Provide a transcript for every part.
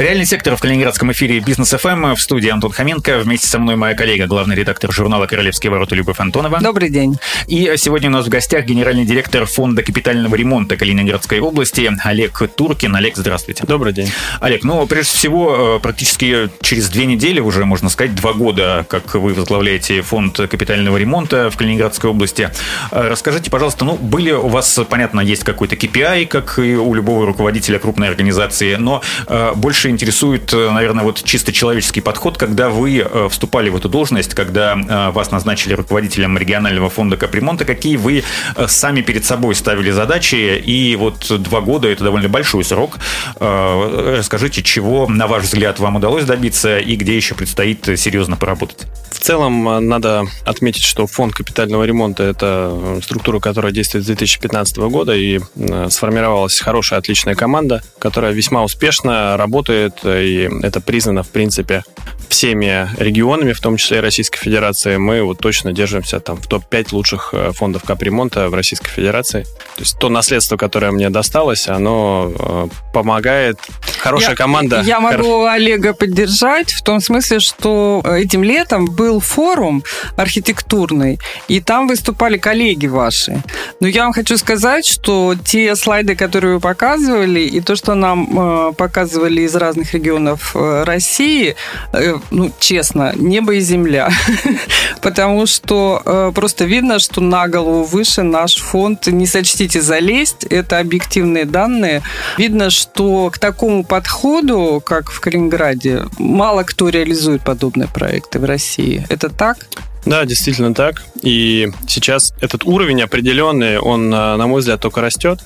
Реальный сектор в калининградском эфире Бизнес ФМ в студии Антон Хоменко. Вместе со мной моя коллега, главный редактор журнала «Королевские ворота» Любовь Антонова. Добрый день. И сегодня у нас в гостях генеральный директор Фонда капитального ремонта Калининградской области Олег Туркин. Олег, здравствуйте. Добрый день. Олег, ну, прежде всего, э, практически через две недели, уже, можно сказать, два года, как вы возглавляете Фонд капитального ремонта в Калининградской области. Э, расскажите, пожалуйста, ну, были у вас, понятно, есть какой-то KPI, как и у любого руководителя крупной организации, но э, интересует, э, наверное, вот чисто человеческий подход, когда вы э, вступали в эту должность, когда э, вас назначили руководителем регионального фонда капремонта, какие вы сами перед собой ставили задачи, и вот два года – это довольно большой срок. Расскажите, чего, на ваш взгляд, вам удалось добиться, и где еще предстоит серьезно поработать? В целом, надо отметить, что фонд капитального ремонта – это структура, которая действует с 2015 года, и сформировалась хорошая, отличная команда, которая весьма успешно работает работает, и это признано, в принципе, всеми регионами, в том числе и Российской Федерации. Мы вот точно держимся там в топ-5 лучших э, фондов капремонта в Российской Федерации. То есть то наследство, которое мне досталось, оно э, помогает. Хорошая я, команда. Я могу Олега поддержать в том смысле, что этим летом был форум архитектурный, и там выступали коллеги ваши. Но я вам хочу сказать, что те слайды, которые вы показывали, и то, что нам э, показывали из разных регионов э, России, э, ну, честно, небо и земля. Потому что э, просто видно, что на голову выше наш фонд. Не сочтите залезть, это объективные данные. Видно, что к такому подходу, как в Калининграде, мало кто реализует подобные проекты в России. Это так? Да, действительно так. И сейчас этот уровень определенный, он, на мой взгляд, только растет.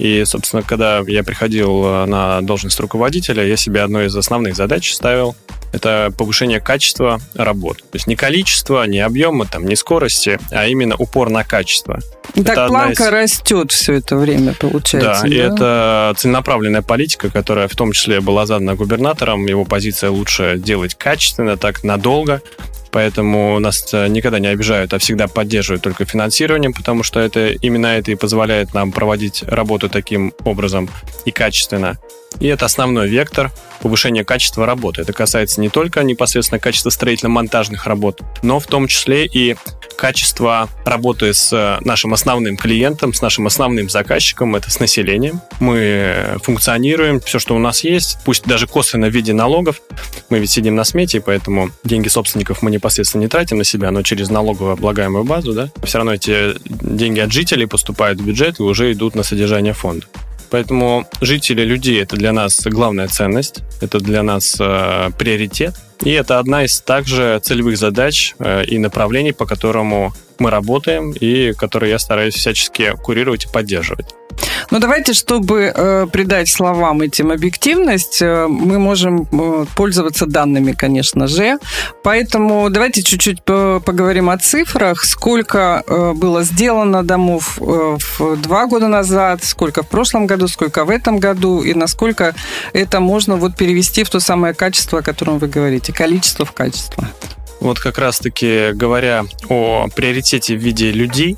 И, собственно, когда я приходил э, на должность руководителя, я себе одной из основных задач ставил это повышение качества работ. То есть не количество, не объема, там, не скорости, а именно упор на качество. Так это планка из... растет все это время, получается. Да, да, и это целенаправленная политика, которая в том числе была задана губернатором. Его позиция лучше делать качественно, так надолго, Поэтому нас э, никогда не обижают, а всегда поддерживают только финансированием, потому что это именно это и позволяет нам проводить работу таким образом и качественно. И это основной вектор повышения качества работы. Это касается не только непосредственно качества строительно-монтажных работ, но в том числе и качества работы с э, нашим основным клиентом, с нашим основным заказчиком, это с населением. Мы функционируем, все, что у нас есть, пусть даже косвенно в виде налогов. Мы ведь сидим на смете, поэтому деньги собственников мы непосредственно не тратим на себя, но через налоговую облагаемую базу, да, все равно эти деньги от жителей поступают в бюджет и уже идут на содержание фонда. Поэтому жители, людей – это для нас главная ценность, это для нас э, приоритет. И это одна из также целевых задач э, и направлений, по которому мы работаем и которые я стараюсь всячески курировать и поддерживать. Ну, давайте, чтобы э, придать словам этим объективность, э, мы можем э, пользоваться данными, конечно же. Поэтому давайте чуть-чуть поговорим о цифрах. Сколько э, было сделано домов э, в два года назад, сколько в прошлом году, сколько в этом году, и насколько это можно вот перевести в то самое качество, о котором вы говорите, количество в качество. Вот как раз-таки говоря о приоритете в виде людей,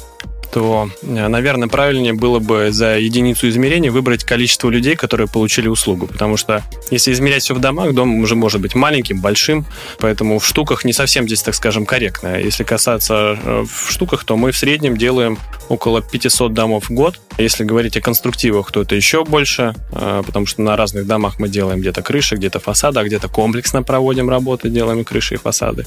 то, э, наверное, правильнее было бы за единицу измерения выбрать количество людей, которые получили услугу. Потому что если измерять все в домах, дом уже может быть маленьким, большим, поэтому в штуках не совсем здесь, так скажем, корректно. Если касаться э, в штуках, то мы в среднем делаем около 500 домов в год. Если говорить о конструктивах, то это еще больше, э, потому что на разных домах мы делаем где-то крыши, где-то фасады, а где-то комплексно проводим работы, делаем крыши и фасады.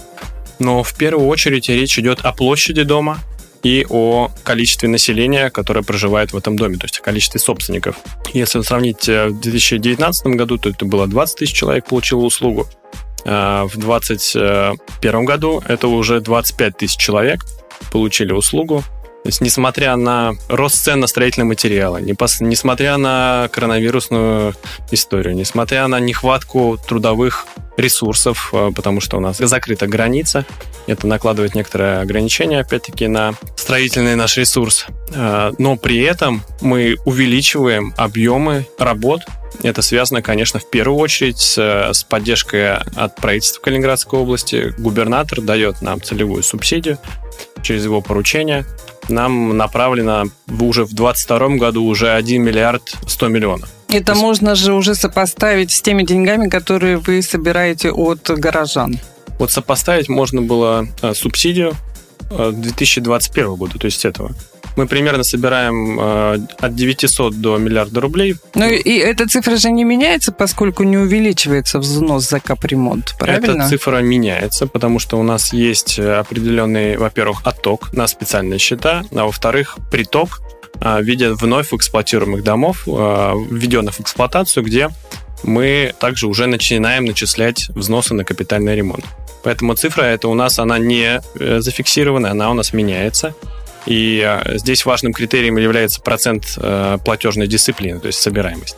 Но в первую очередь речь идет о площади дома, и о количестве населения, которое проживает в этом доме, то есть о количестве собственников. Если сравнить э, в 2019 году, то это было 20 тысяч человек получило услугу. А в 2021 году это уже 25 тысяч человек получили услугу. То есть, несмотря на рост цен на строительные материалы, несмотря на коронавирусную историю, несмотря на нехватку трудовых ресурсов, э, потому что у нас закрыта граница, Это накладывает некоторые ограничения, опять-таки, на строительный наш ресурс. Э, но при этом мы увеличиваем объемы работ. Это связано, конечно, в первую очередь с, с поддержкой от правительства Калининградской области. Губернатор дает нам целевую субсидию через его поручение. Нам направлено уже в 2022 году уже 1 миллиард 100 миллионов. Это есть... можно же уже сопоставить с теми деньгами, которые вы собираете от горожан. Вот сопоставить можно было а, субсидию 2021 а, года, то есть этого. Мы примерно собираем э, от 900 до миллиарда рублей. Ну и эта цифра же не меняется, поскольку не увеличивается взнос за капремонт, правильно? Эта цифра меняется, потому что у нас есть определенный, во-первых, отток на специальные счета, а во-вторых, приток в виде вновь эксплуатируемых домов, введенных в эксплуатацию, где мы также уже начинаем начислять взносы на капитальный ремонт. Поэтому цифра это у нас, она не э, зафиксирована, она у нас меняется. И э, здесь важным критерием является процент э, платежной дисциплины, то есть собираемость.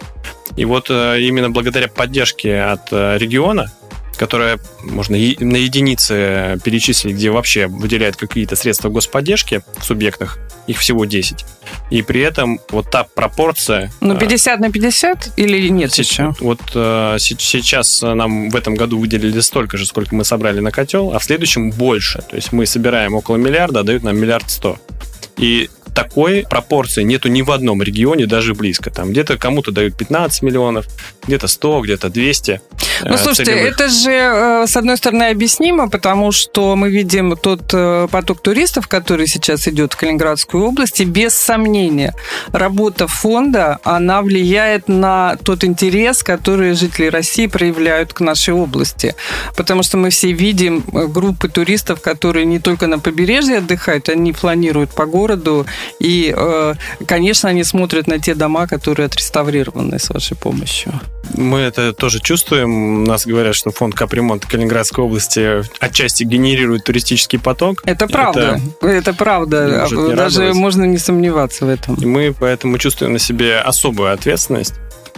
И вот именно благодаря поддержке от региона которая можно на единицы перечислить, где вообще выделяют какие-то средства господдержки в субъектах, их всего 10. И при этом вот та пропорция... Ну, 50 на 50 или нет сейчас, еще? Вот э, сейчас нам в этом году выделили столько же, сколько мы собрали на котел, а в следующем больше. То есть мы собираем около миллиарда, а дают нам миллиард сто. И такой пропорции нету ни в одном регионе, даже близко. Там где-то кому-то дают 15 миллионов, где-то 100, где-то 200. Ну, э, слушайте, целевых. это же, э, с одной стороны, объяснимо, потому что мы видим тот э, поток туристов, который сейчас идет в Калининградскую область, и без сомнения работа фонда, она влияет на тот интерес, который жители России проявляют к нашей области. Потому что мы все видим группы туристов, которые не только на побережье отдыхают, они планируют по городу и, э, конечно, они смотрят на те дома, которые отреставрированы с вашей помощью. Мы это тоже чувствуем. Нас говорят, что фонд капремонт Калининградской области отчасти генерирует туристический поток. Это правда. Это, это правда. Даже радовать. можно не сомневаться в этом. И мы поэтому чувствуем на себе особую ответственность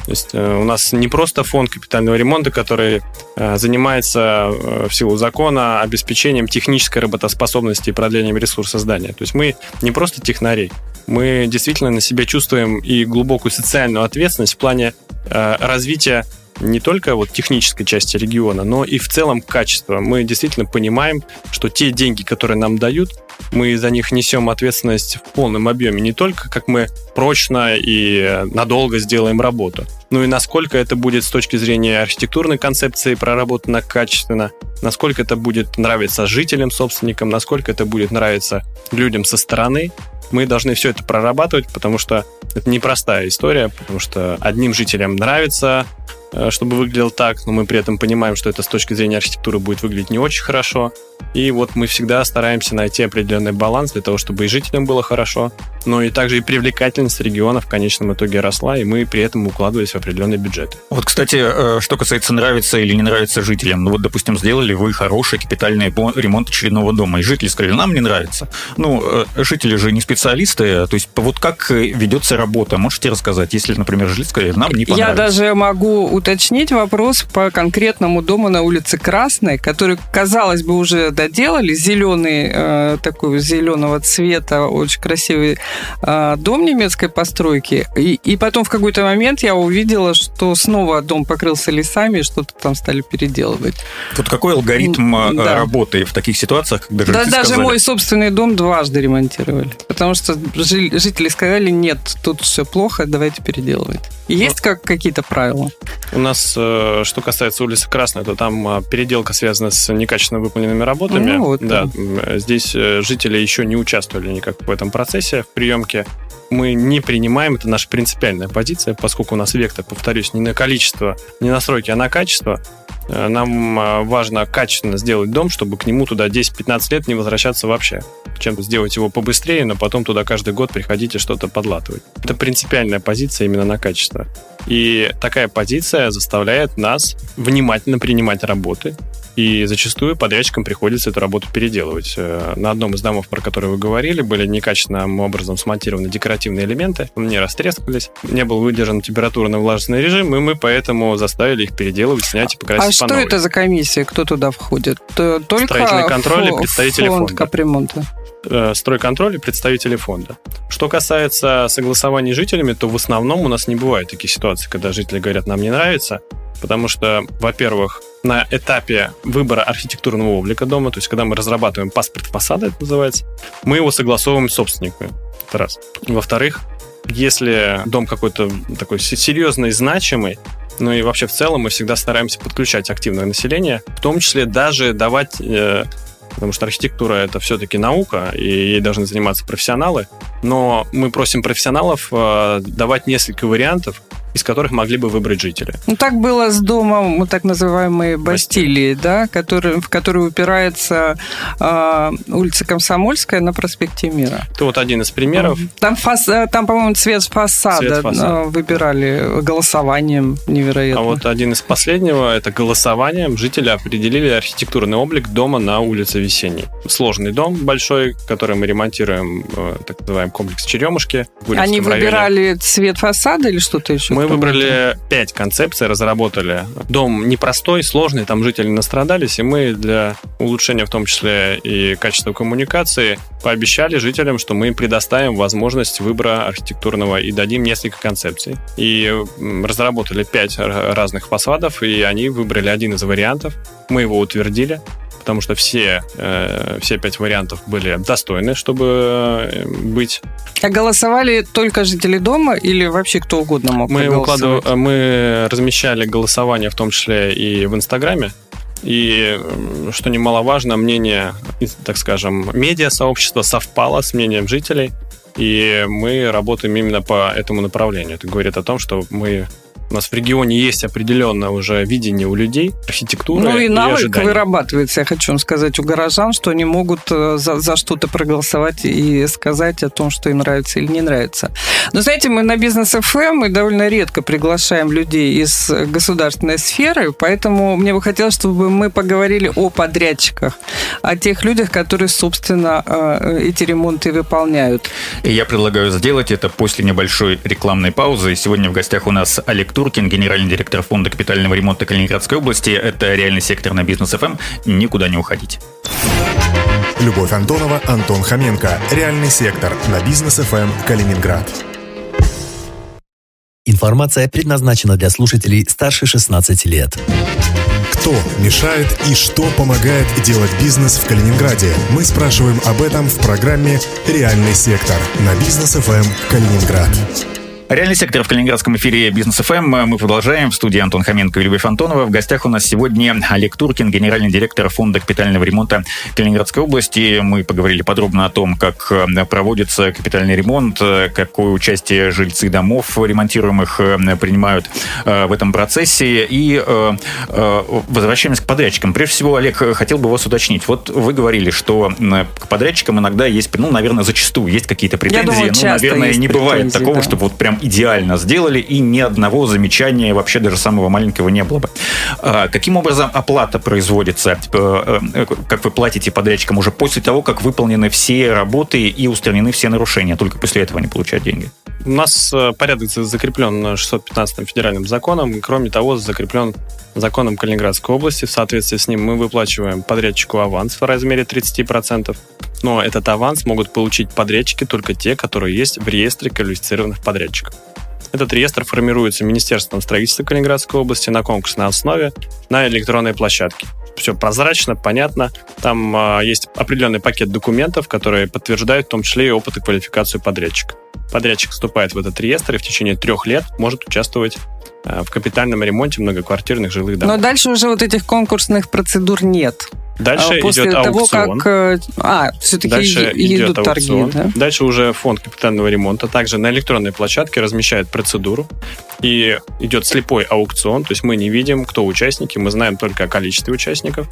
то есть э, у нас не просто фонд капитального ремонта, который э, занимается э, в силу закона обеспечением технической работоспособности и продлением ресурса здания. То есть мы не просто технари, мы действительно на себе чувствуем и глубокую социальную ответственность в плане развития не только вот технической части региона, но и в целом качества. Мы действительно понимаем, что те деньги, которые нам дают, мы за них несем ответственность в полном объеме. Не только как мы прочно и надолго сделаем работу, но и насколько это будет с точки зрения архитектурной концепции проработано качественно, насколько это будет нравиться жителям, собственникам, насколько это будет нравиться людям со стороны. Мы должны все это прорабатывать, потому что это непростая история, потому что одним жителям нравится чтобы выглядел так, но мы при этом понимаем, что это с точки зрения архитектуры будет выглядеть не очень хорошо. И вот мы всегда стараемся найти определенный баланс для того, чтобы и жителям было хорошо, но и также и привлекательность региона в конечном итоге росла, и мы при этом укладывались в определенный бюджет. Вот, кстати, э, что касается нравится или не нравится жителям, ну вот, допустим, сделали вы хороший капитальный ремонт очередного дома, и жители сказали, нам не нравится. Ну, э, жители же не специалисты, то есть вот как ведется работа, можете рассказать, если, например, жители сказали, нам не понравится. Я даже могу уточнить вопрос по конкретному дому на улице Красной, который, казалось бы, уже доделали. Зеленый, э, такой зеленого цвета, очень красивый э, дом немецкой постройки. И, и потом в какой-то момент я увидела, что снова дом покрылся лесами, что-то там стали переделывать. Вот какой алгоритм э, да. работы в таких ситуациях, когда да, даже сказали... мой собственный дом дважды ремонтировали. Потому что жители сказали, нет, тут все плохо, давайте переделывать. Есть как какие-то правила? У нас, э, что касается улицы Красной, то там а, переделка связана с некачественно выполненными работами. Ну, вот, да. Здесь э, жители еще не участвовали никак в этом процессе, в приемке. Мы не принимаем, это наша принципиальная позиция, поскольку у нас вектор, повторюсь, не на количество, не на сроки, а на качество. Э, нам а, важно качественно сделать дом, чтобы к нему туда 10-15 лет не возвращаться вообще. Чем сделать его побыстрее, но потом туда каждый год приходить и что-то подлатывать. Это принципиальная позиция именно на качество. И такая позиция заставляет нас внимательно принимать работы И зачастую подрядчикам приходится эту работу переделывать. Э, на одном из домов, про который вы говорили, были некачественным образом смонтированы декоративные элементы, не растрескались, не был выдержан температурно-влажный режим, и мы поэтому заставили их переделывать, снять и покрасить А по что новой. это за комиссия? Кто туда входит? Только Строительный контроль и фо- представители фонд фонда. капремонта. э, стройконтроль и представители фонда. Что касается согласований с жителями, то в основном у нас не бывает таких ситуаций, когда жители говорят, нам не нравится, потому что, во-первых, на этапе выбора архитектурного облика дома, то есть когда мы разрабатываем паспорт фасада, это называется, мы его согласовываем с собственниками. Это раз. Во-вторых, если дом какой-то такой се- серьезный, значимый, ну и вообще в целом мы всегда стараемся подключать активное население, в том числе даже давать э, потому что архитектура это все-таки наука, и ей должны заниматься профессионалы. Но мы просим профессионалов э, давать несколько вариантов, из которых могли бы выбрать жители. Ну, так было с домом, так называемой Бастилии, да, который, в которую упирается а, улица Комсомольская на проспекте Мира. Это вот один из примеров. Там, фас, э, там по-моему, цвет фасада, Цвет фасада. э, выбирали голосованием невероятно. А вот один из последнего это голосованием жители определили архитектурный облик дома на улице Весенней. Сложный дом большой, который мы ремонтируем, э, так называемый комплекс Черемушки. Они районе. выбирали цвет фасада или что-то еще? Мы выбрали пять концепций, разработали. Дом непростой, сложный, там жители настрадались, и мы для улучшения в том числе и качества коммуникации пообещали жителям, что мы им предоставим возможность выбора архитектурного и дадим несколько концепций. И разработали пять разных фасадов, и они выбрали один из вариантов. Мы его утвердили, потому что все, э, все пять вариантов были достойны, чтобы э, быть А голосовали только жители дома или вообще кто угодно мог Мы, проголосовать? укладыв- мы размещали голосование в том числе и в Инстаграме. И, что немаловажно, мнение, так скажем, медиа-сообщества совпало с мнением жителей. И мы работаем именно по этому направлению. Это говорит о том, что мы у нас в регионе есть определенное уже видение у людей, архитектуры Ну и навык ожидания. вырабатывается, я хочу вам сказать, у горожан, что они могут э, за, за что-то проголосовать и сказать о том, что им нравится или не нравится. Но знаете, мы на бизнес ФМ мы довольно редко приглашаем людей из государственной сферы, поэтому мне бы хотелось, чтобы мы поговорили о подрядчиках, о тех людях, которые, собственно, э, эти ремонты выполняют. И я предлагаю сделать это после небольшой рекламной паузы. Сегодня в гостях у нас Олег Туркин, генеральный директор фонда капитального ремонта Калининградской области. Это реальный сектор на бизнес ФМ. Никуда не уходите. Любовь Антонова, Антон Хоменко. Реальный сектор на бизнес ФМ Калининград. Информация предназначена для слушателей старше 16 лет. Кто мешает и что помогает делать бизнес в Калининграде? Мы спрашиваем об этом в программе «Реальный сектор» на бизнес ФМ Калининград. Реальный сектор в Калининградском эфире Бизнес ФМ. Мы продолжаем. В студии Антон Хоменко и Любовь Антонова. В гостях у нас сегодня Олег Туркин, генеральный директор фонда капитального ремонта Калининградской области. Мы поговорили подробно о том, как э, проводится капитальный ремонт, э, какое участие жильцы домов ремонтируемых э, принимают в этом процессе. И возвращаемся к подрядчикам. Прежде всего, Олег, хотел бы вас уточнить. Вот вы говорили, что к подрядчикам иногда есть, ну, наверное, зачастую есть какие-то претензии. думаю, ну, наверное, не бывает такого, да. чтобы вот прям идеально сделали, и ни одного замечания, вообще даже самого маленького не было бы. А, Каким образом оплата производится? Э, э, Как вы платите подрядчикам уже после того, как выполнены все работы и устранены все нарушения? Только после этого они получают деньги? У нас э, порядок за- закреплен 615 федеральным законом. Кроме того, закреплен законом Калининградской области. В соответствии с ним мы выплачиваем подрядчику аванс в размере 30%. Но этот аванс могут получить подрядчики только те, которые есть в реестре квалифицированных подрядчиков. Этот реестр формируется Министерством строительства Калининградской области на конкурсной основе на электронной площадке. Все прозрачно, понятно. Там а, есть определенный пакет документов, которые подтверждают в том числе и опыт и квалификацию подрядчика. Подрядчик вступает в этот реестр и в течение трех лет может участвовать а, в капитальном ремонте многоквартирных жилых домов. Но дальше уже вот этих конкурсных процедур нет. Дальше А После идет того, аукцион. как... э, А, все-таки Дальше идет идут торги, аукцион. да? Дальше уже фонд капитального ремонта также на электронной площадке размещает процедуру. И идет слепой аукцион. То есть мы не видим, кто участники. Мы знаем только о количестве участников.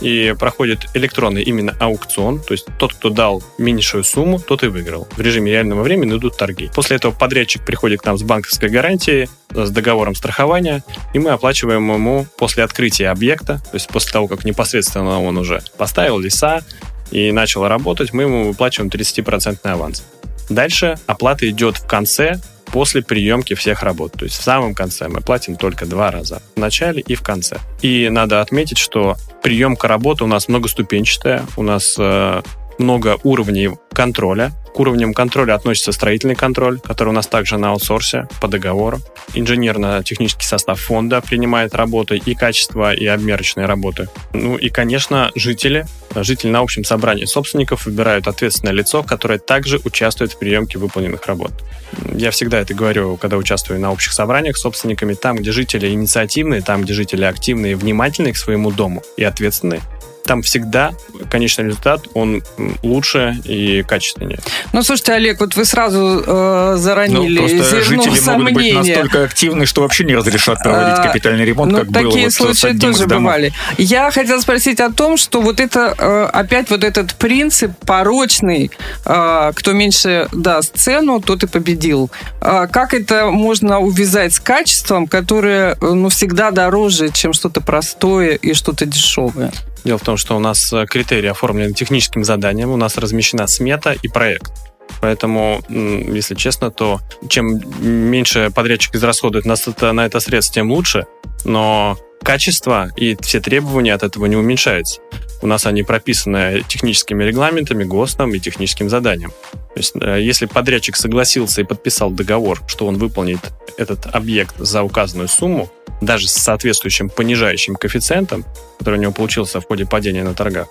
И проходит электронный именно аукцион, то есть тот, кто дал меньшую сумму, тот и выиграл. В режиме реального времени идут торги. После этого подрядчик приходит к нам с банковской гарантией, с договором страхования, и мы оплачиваем ему после открытия объекта, то есть после того, как непосредственно он уже поставил леса и начал работать, мы ему выплачиваем 30% аванс. Дальше оплата идет в конце после приемки всех работ. То есть в самом конце мы платим только два раза. В начале и в конце. И надо отметить, что приемка работы у нас многоступенчатая. У нас э, много уровней контроля. К уровням контроля относится строительный контроль, который у нас также на аутсорсе по договору. Инженерно-технический состав фонда принимает работы и качество, и обмерочные работы. Ну и, конечно, жители. Жители на общем собрании собственников выбирают ответственное лицо, которое также участвует в приемке выполненных работ. Я всегда это говорю, когда участвую на общих собраниях с собственниками. Там, где жители инициативные, там, где жители активные, внимательные к своему дому и ответственные, там всегда конечный результат, он лучше и качественнее. Ну, слушайте, Олег, вот вы сразу э, заронили ну, просто жители сомнения. могут быть настолько активны, что вообще не разрешат проводить а, капитальный ремонт, ну, как такие было вот случаи тоже бывали. Я хотела спросить о том, что вот это, э, опять вот этот принцип порочный, э, кто меньше даст цену, тот и победил. Как это можно увязать с качеством, которое ну, всегда дороже, чем что-то простое и что-то дешевое? Дело в том, что у нас э, критерии оформлены техническим заданием, у нас размещена смета и проект. Поэтому, если честно, то чем меньше подрядчик израсходует на это, на тем лучше. Но качество и все требования от этого не уменьшаются. У нас они прописаны техническими регламентами, ГОСТом и техническим заданием. То есть, э, если подрядчик согласился и подписал договор, что он выполнит этот объект за указанную сумму, даже с соответствующим понижающим коэффициентом, который у него получился в ходе падения на торгах,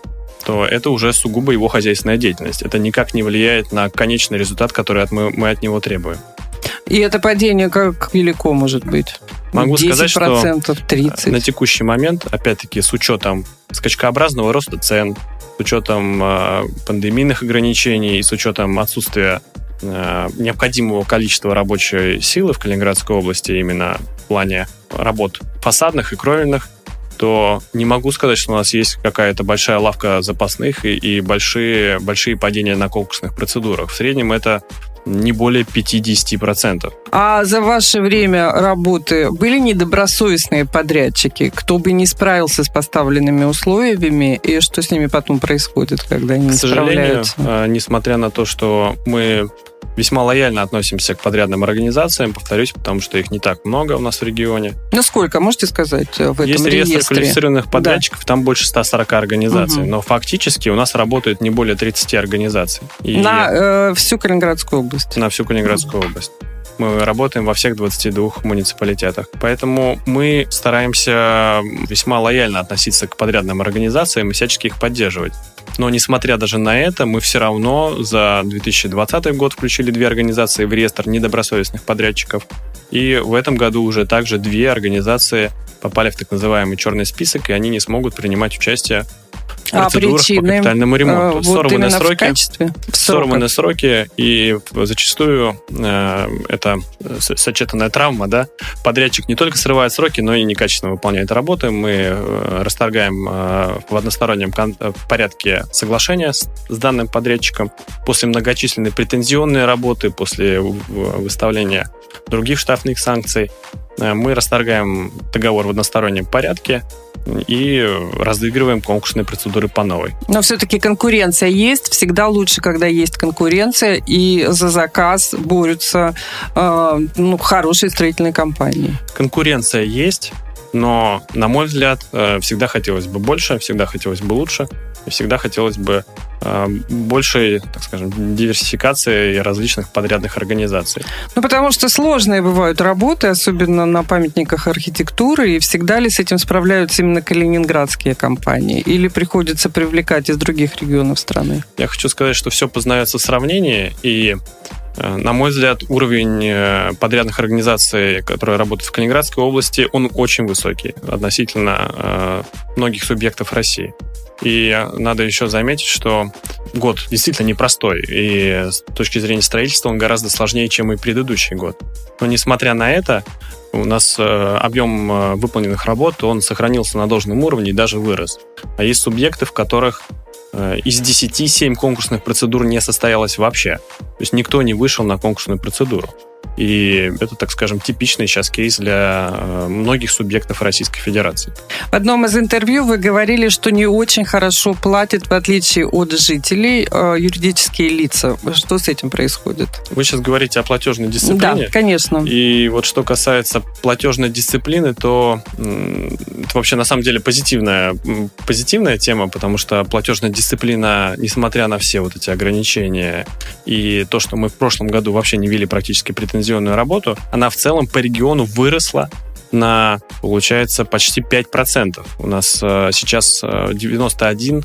то это уже сугубо его хозяйственная деятельность. Это никак не влияет на конечный результат, который от, мы, мы от него требуем. И это падение как велико может быть? Могу 10%, сказать, что 30%. на текущий момент, опять-таки, с учетом скачкообразного роста цен, с учетом э, пандемийных ограничений и с учетом отсутствия э, необходимого количества рабочей силы в Калининградской области именно в плане работ фасадных и кровельных, то не могу сказать, что у нас есть какая-то большая лавка запасных и, и большие, большие падения на конкурсных процедурах. В среднем это не более 50%. А за ваше время работы были недобросовестные подрядчики? Кто бы не справился с поставленными условиями, и что с ними потом происходит, когда они К не сожалению, справляются? А, несмотря на то, что мы весьма лояльно относимся к подрядным организациям, повторюсь, потому что их не так много у нас в регионе. Ну сколько, можете сказать, э, в этом Есть реестр реестре? квалифицированных подрядчиков, да. там больше 140 организаций, угу. но фактически у нас работает не более 30 организаций. И на э, всю Калининградскую область? На всю Калининградскую область мы работаем во всех 22 муниципалитетах. Поэтому мы стараемся весьма лояльно относиться к подрядным организациям и всячески их поддерживать. Но несмотря даже на это, мы все равно за 2020 год включили две организации в реестр недобросовестных подрядчиков. И в этом году уже также две организации попали в так называемый черный список, и они не смогут принимать участие процедурах причины, по капитальному ремонту. Вот сорваны сроки, в качестве сорваны сроки, и зачастую э, это сочетанная травма, да. Подрядчик не только срывает сроки, но и некачественно выполняет работы. Мы э, расторгаем э, в одностороннем кон- порядке соглашения с, с данным подрядчиком. После многочисленной претензионной работы, после выставления других штрафных санкций, э, мы расторгаем договор в одностороннем порядке, и разыгрываем конкурсные процедуры по новой. Но все-таки конкуренция есть. Всегда лучше, когда есть конкуренция, и за заказ борются э, ну, хорошие строительные компании. Конкуренция есть, но, на мой взгляд, э, всегда хотелось бы больше, всегда хотелось бы лучше, и всегда хотелось бы э, большей, так скажем, диверсификации различных подрядных организаций. Ну, потому что сложные бывают работы, особенно на памятниках архитектуры, и всегда ли с этим справляются именно калининградские компании, или приходится привлекать из других регионов страны? Я хочу сказать, что все познается в сравнении, и на мой взгляд, уровень э, подрядных организаций, которые работают в Калининградской области, он очень высокий относительно э, многих субъектов России. И надо еще заметить, что год действительно непростой, и с точки зрения строительства он гораздо сложнее, чем и предыдущий год. Но несмотря на это, у нас объем выполненных работ, он сохранился на должном уровне и даже вырос. А есть субъекты, в которых Э, из 10 7 конкурсных процедур не состоялось вообще. То есть никто не вышел на конкурсную процедуру. И это, так скажем, типичный сейчас кейс для э, многих субъектов Российской Федерации. В одном из интервью вы говорили, что не очень хорошо платят, в отличие от жителей, э, юридические лица. Что с этим происходит? Вы сейчас говорите о платежной дисциплине. Да, конечно. И вот что касается платежной дисциплины, то это вообще на самом деле позитивная, позитивная тема, потому что платежная дисциплина, несмотря на все вот эти ограничения и то, что мы в прошлом году вообще не вели практически претензии лицензионную работу, она в целом по региону выросла на, получается, почти 5%. У нас э, сейчас 91%,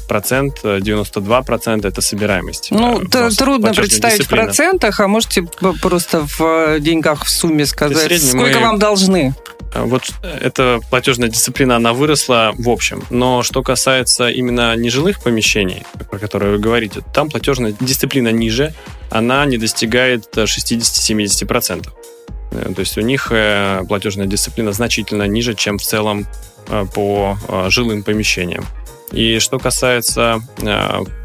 э, 92% это собираемость. Ну, э, трудно представить дисциплины. в процентах, а можете просто в деньгах в сумме сказать, сколько мы... вам должны? Вот эта платежная дисциплина, она выросла в общем. Но что касается именно нежилых помещений, про которые вы говорите, там платежная дисциплина ниже, она не достигает 60-70%. Э, то есть у них э, платежная дисциплина значительно ниже, чем в целом э, по жилым помещениям. И что касается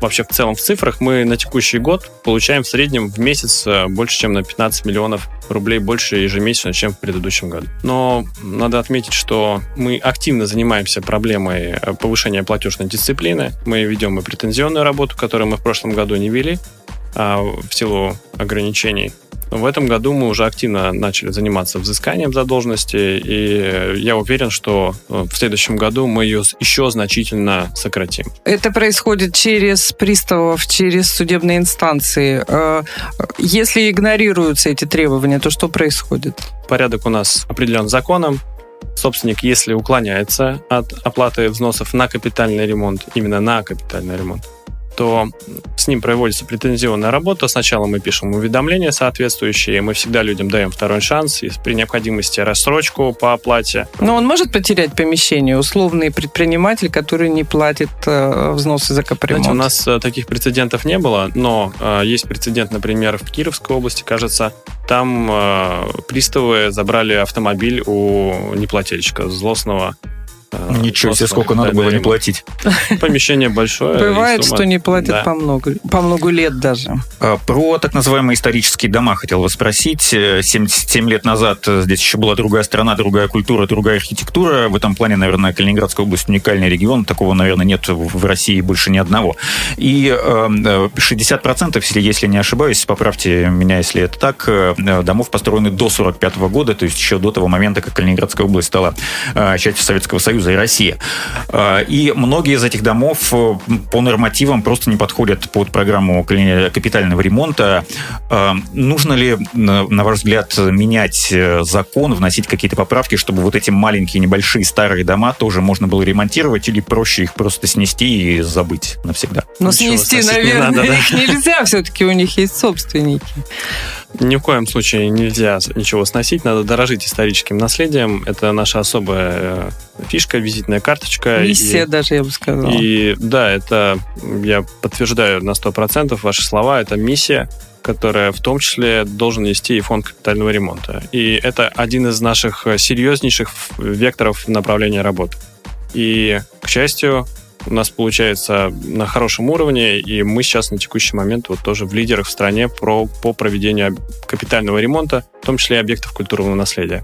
вообще в целом в цифрах, мы на текущий год получаем в среднем в месяц больше, чем на 15 миллионов рублей больше ежемесячно, чем в предыдущем году. Но надо отметить, что мы активно занимаемся проблемой повышения платежной дисциплины. Мы ведем и претензионную работу, которую мы в прошлом году не вели а, в силу ограничений в этом году мы уже активно начали заниматься взысканием задолженности, и я уверен, что э, в следующем году мы ее еще значительно сократим. Это происходит через приставов, через судебные инстанции. Э, если игнорируются эти требования, то что происходит? Порядок у нас определен законом. Собственник, если уклоняется от оплаты взносов на капитальный ремонт, именно на капитальный ремонт, то с ним проводится претензионная работа. Сначала мы пишем уведомления соответствующие, мы всегда людям даем второй шанс, и при необходимости рассрочку по оплате. Но он может потерять помещение, условный предприниматель, который не платит э, взносы за капремонт? Знаете, у нас э, таких прецедентов не было, но э, есть прецедент, например, в Кировской области, кажется, там приставы забрали автомобиль у неплательщика злостного Ничего себе, сколько надо было не платить. Помещение большое. Бывает, что не платят по, много, лет даже. А, про так называемые исторические дома хотел вас спросить. 77 лет назад здесь еще была другая страна, другая культура, другая архитектура. В этом плане, наверное, Калининградская область уникальный регион. Такого, наверное, нет в России больше ни одного. И 60%, э, если не ошибаюсь, поправьте меня, если это так, э, домов построены до 45 года, то есть еще до того момента, как Калининградская область стала частью Советского Союза Союза и России. А, и многие из этих домов э, по нормативам просто не подходят под программу капитального ремонта. А, нужно ли, на ваш взгляд, менять э, закон, вносить какие-то поправки, чтобы вот эти маленькие, небольшие, старые дома тоже можно было ремонтировать, или проще их просто снести и забыть навсегда? Ну, снести, наверное, надо, да? их нельзя, все-таки у них есть собственники. Ни в коем случае нельзя ничего сносить, надо дорожить историческим наследием. Это наша особая э, фишка, визитная карточка. Миссия и, даже, я бы сказал. И да, это, я подтверждаю на 100% ваши слова, это миссия, которая в том числе должен нести и фонд капитального ремонта. И это один из наших серьезнейших векторов направления работы. И, к счастью, у нас получается на хорошем уровне, и мы сейчас на текущий момент вот тоже в лидерах в стране про, по проведению капитального ремонта, в том числе и объектов культурного наследия.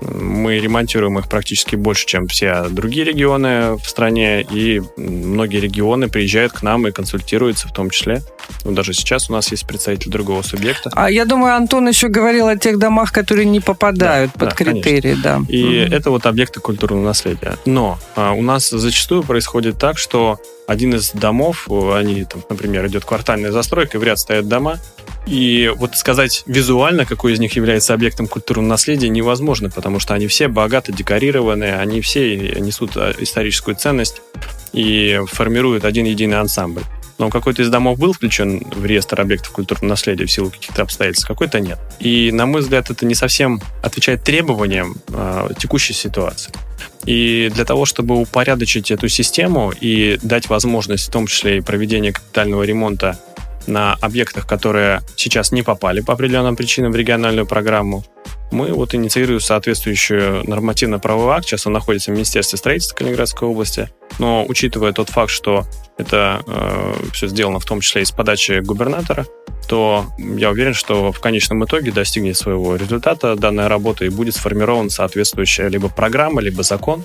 Мы ремонтируем их практически больше, чем все другие регионы в стране, и многие регионы приезжают к нам и консультируются в том числе. Ну, даже сейчас у нас есть представитель другого субъекта. А я думаю, Антон еще говорил о тех домах, которые не попадают да, под да, критерии. Да. И mm это вот объекты культурного наследия. Но а, у нас зачастую происходит так, что один из домов, они, там, например, идет квартальная застройка, и в ряд стоят дома, и вот сказать визуально, какой из них является объектом культурного наследия, невозможно, потому что они все богато декорированы, они все несут а, историческую ценность и формируют один единый ансамбль. Но какой-то из домов был включен в реестр объектов культурного наследия в силу каких-то обстоятельств, какой-то нет. И, на мой взгляд, это не совсем отвечает требованиям э, текущей ситуации. И для того, чтобы упорядочить эту систему и дать возможность, в том числе и проведения капитального ремонта на объектах, которые сейчас не попали по определенным причинам в региональную программу, мы вот инициируем соответствующую нормативно-правовой акт. Сейчас он находится в Министерстве строительства Калининградской области. Но учитывая тот факт, что это э, все сделано в том числе и с подачи губернатора, то я уверен, что в конечном итоге достигнет своего результата данная работа и будет сформирована соответствующая либо программа, либо закон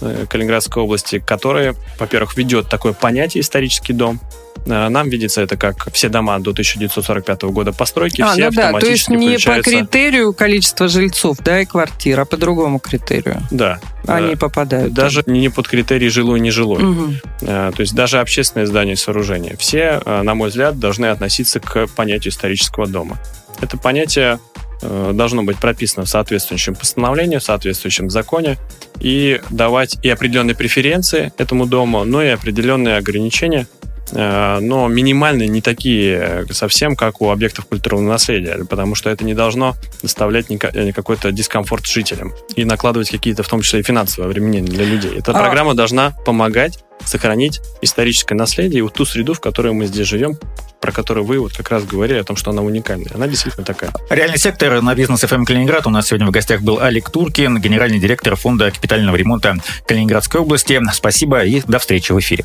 Калининградской области, который, во-первых, ведет такое понятие исторический дом, Э, нам видится это как все дома до 1945 года постройки, а, все ну да, то есть не по критерию количества жильцов, да, и квартир, а по другому критерию. Да. Они да. попадают. Даже там. не под критерий жилой, не жилой. Угу. То есть даже общественные здания и сооружения. Все, э, на мой взгляд, должны относиться к понятию исторического дома. Это понятие должно быть прописано в соответствующем постановлении, в соответствующем законе и давать и определенные преференции этому дому, но и определенные ограничения Э, но минимальные не такие совсем, как у объектов культурного наследия, потому что это не должно доставлять э, какой-то дискомфорт жителям и накладывать какие-то, в том числе и финансовые обременения для людей. Эта а... программа должна помогать сохранить историческое наследие и вот ту среду, в которой мы здесь живем, про которую вы вот как раз говорили о том, что она уникальная. Она действительно такая. Реальный сектор на бизнес FM Калининград. У нас сегодня в гостях был Алик Туркин, генеральный директор фонда капитального ремонта Калининградской области. Спасибо и до встречи в эфире.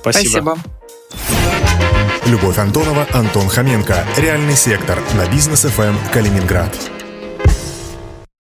Спасибо. Спасибо. Любовь Антонова, Антон Хоменко. Реальный сектор на бизнес FM Калининград.